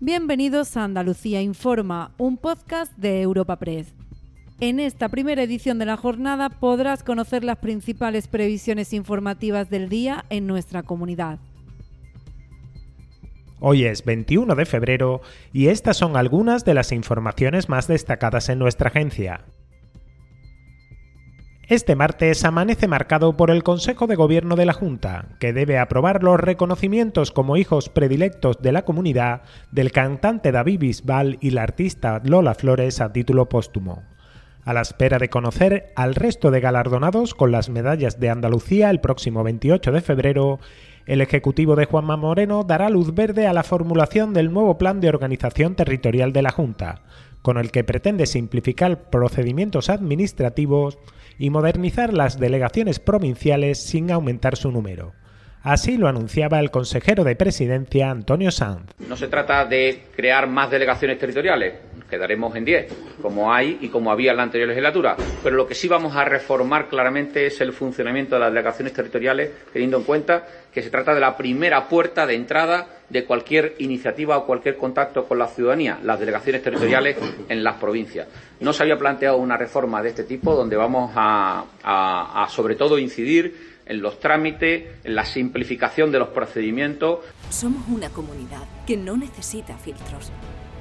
Bienvenidos a Andalucía Informa, un podcast de Europa Press. En esta primera edición de la jornada podrás conocer las principales previsiones informativas del día en nuestra comunidad. Hoy es 21 de febrero y estas son algunas de las informaciones más destacadas en nuestra agencia. Este martes amanece marcado por el Consejo de Gobierno de la Junta, que debe aprobar los reconocimientos como hijos predilectos de la comunidad del cantante David Bisbal y la artista Lola Flores a título póstumo. A la espera de conocer al resto de galardonados con las medallas de Andalucía el próximo 28 de febrero, el Ejecutivo de Juanma Moreno dará luz verde a la formulación del nuevo Plan de Organización Territorial de la Junta, con el que pretende simplificar procedimientos administrativos y modernizar las delegaciones provinciales sin aumentar su número. Así lo anunciaba el consejero de presidencia Antonio Sanz. No se trata de crear más delegaciones territoriales, quedaremos en 10, como hay y como había en la anterior legislatura, pero lo que sí vamos a reformar claramente es el funcionamiento de las delegaciones territoriales, teniendo en cuenta que se trata de la primera puerta de entrada de cualquier iniciativa o cualquier contacto con la ciudadanía, las delegaciones territoriales en las provincias. No se había planteado una reforma de este tipo donde vamos a, a sobre todo, incidir en los trámites, en la simplificación de los procedimientos. Somos una comunidad que no necesita filtros,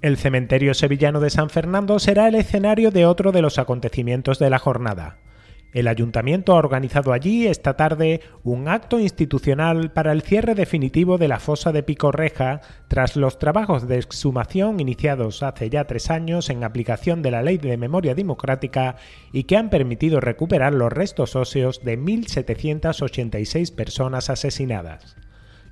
El cementerio sevillano de San Fernando será el escenario de otro de los acontecimientos de la jornada. El ayuntamiento ha organizado allí esta tarde un acto institucional para el cierre definitivo de la fosa de Picorreja tras los trabajos de exhumación iniciados hace ya tres años en aplicación de la Ley de Memoria Democrática y que han permitido recuperar los restos óseos de 1.786 personas asesinadas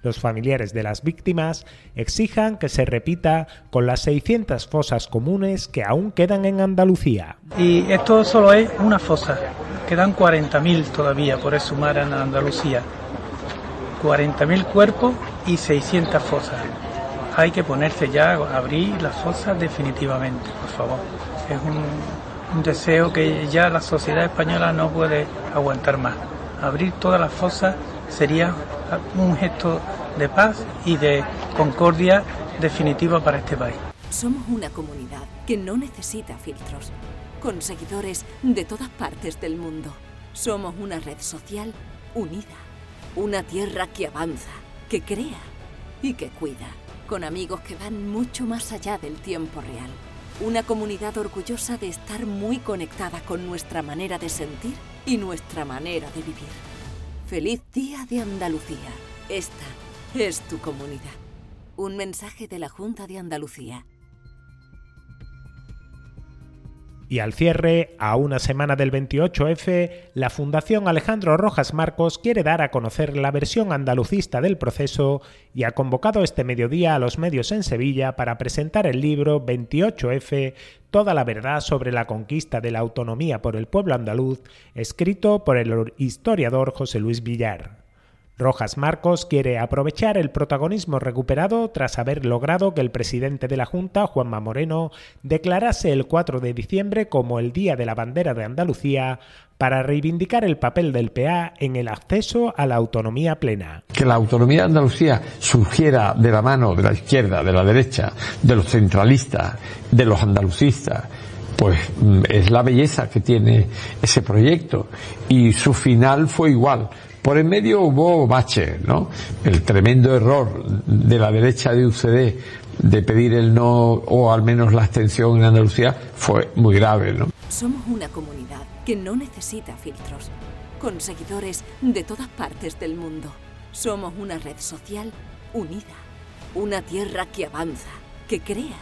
los familiares de las víctimas exijan que se repita con las 600 fosas comunes que aún quedan en Andalucía. Y esto solo es una fosa, quedan 40.000 todavía por exhumar en Andalucía. 40.000 cuerpos y 600 fosas. Hay que ponerse ya a abrir las fosas definitivamente, por favor. Es un, un deseo que ya la sociedad española no puede aguantar más. Abrir todas las fosas sería un gesto de paz y de concordia definitiva para este país. Somos una comunidad que no necesita filtros, con seguidores de todas partes del mundo. Somos una red social unida, una tierra que avanza, que crea y que cuida, con amigos que van mucho más allá del tiempo real. Una comunidad orgullosa de estar muy conectada con nuestra manera de sentir y nuestra manera de vivir. Feliz Día de Andalucía. Esta es tu comunidad. Un mensaje de la Junta de Andalucía. Y al cierre, a una semana del 28F, la Fundación Alejandro Rojas Marcos quiere dar a conocer la versión andalucista del proceso y ha convocado este mediodía a los medios en Sevilla para presentar el libro 28F, Toda la verdad sobre la conquista de la autonomía por el pueblo andaluz, escrito por el historiador José Luis Villar. Rojas Marcos quiere aprovechar el protagonismo recuperado tras haber logrado que el presidente de la Junta, Juanma Moreno, declarase el 4 de diciembre como el Día de la Bandera de Andalucía para reivindicar el papel del PA en el acceso a la autonomía plena. Que la autonomía de Andalucía surgiera de la mano de la izquierda, de la derecha, de los centralistas, de los andalucistas, pues mm, es la belleza que tiene ese proyecto y su final fue igual por en medio hubo bache, ¿no? El tremendo error de la derecha de UCD de pedir el no o al menos la abstención en Andalucía fue muy grave, ¿no? Somos una comunidad que no necesita filtros, con seguidores de todas partes del mundo. Somos una red social unida, una tierra que avanza, que crea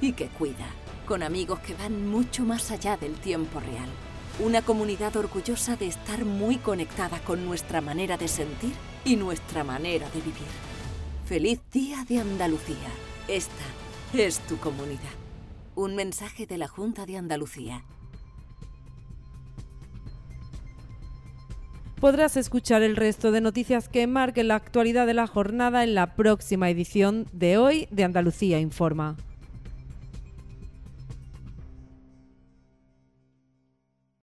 y que cuida, con amigos que van mucho más allá del tiempo real. Una comunidad orgullosa de estar muy conectada con nuestra manera de sentir y nuestra manera de vivir. Feliz Día de Andalucía. Esta es tu comunidad. Un mensaje de la Junta de Andalucía. Podrás escuchar el resto de noticias que marquen la actualidad de la jornada en la próxima edición de hoy de Andalucía Informa.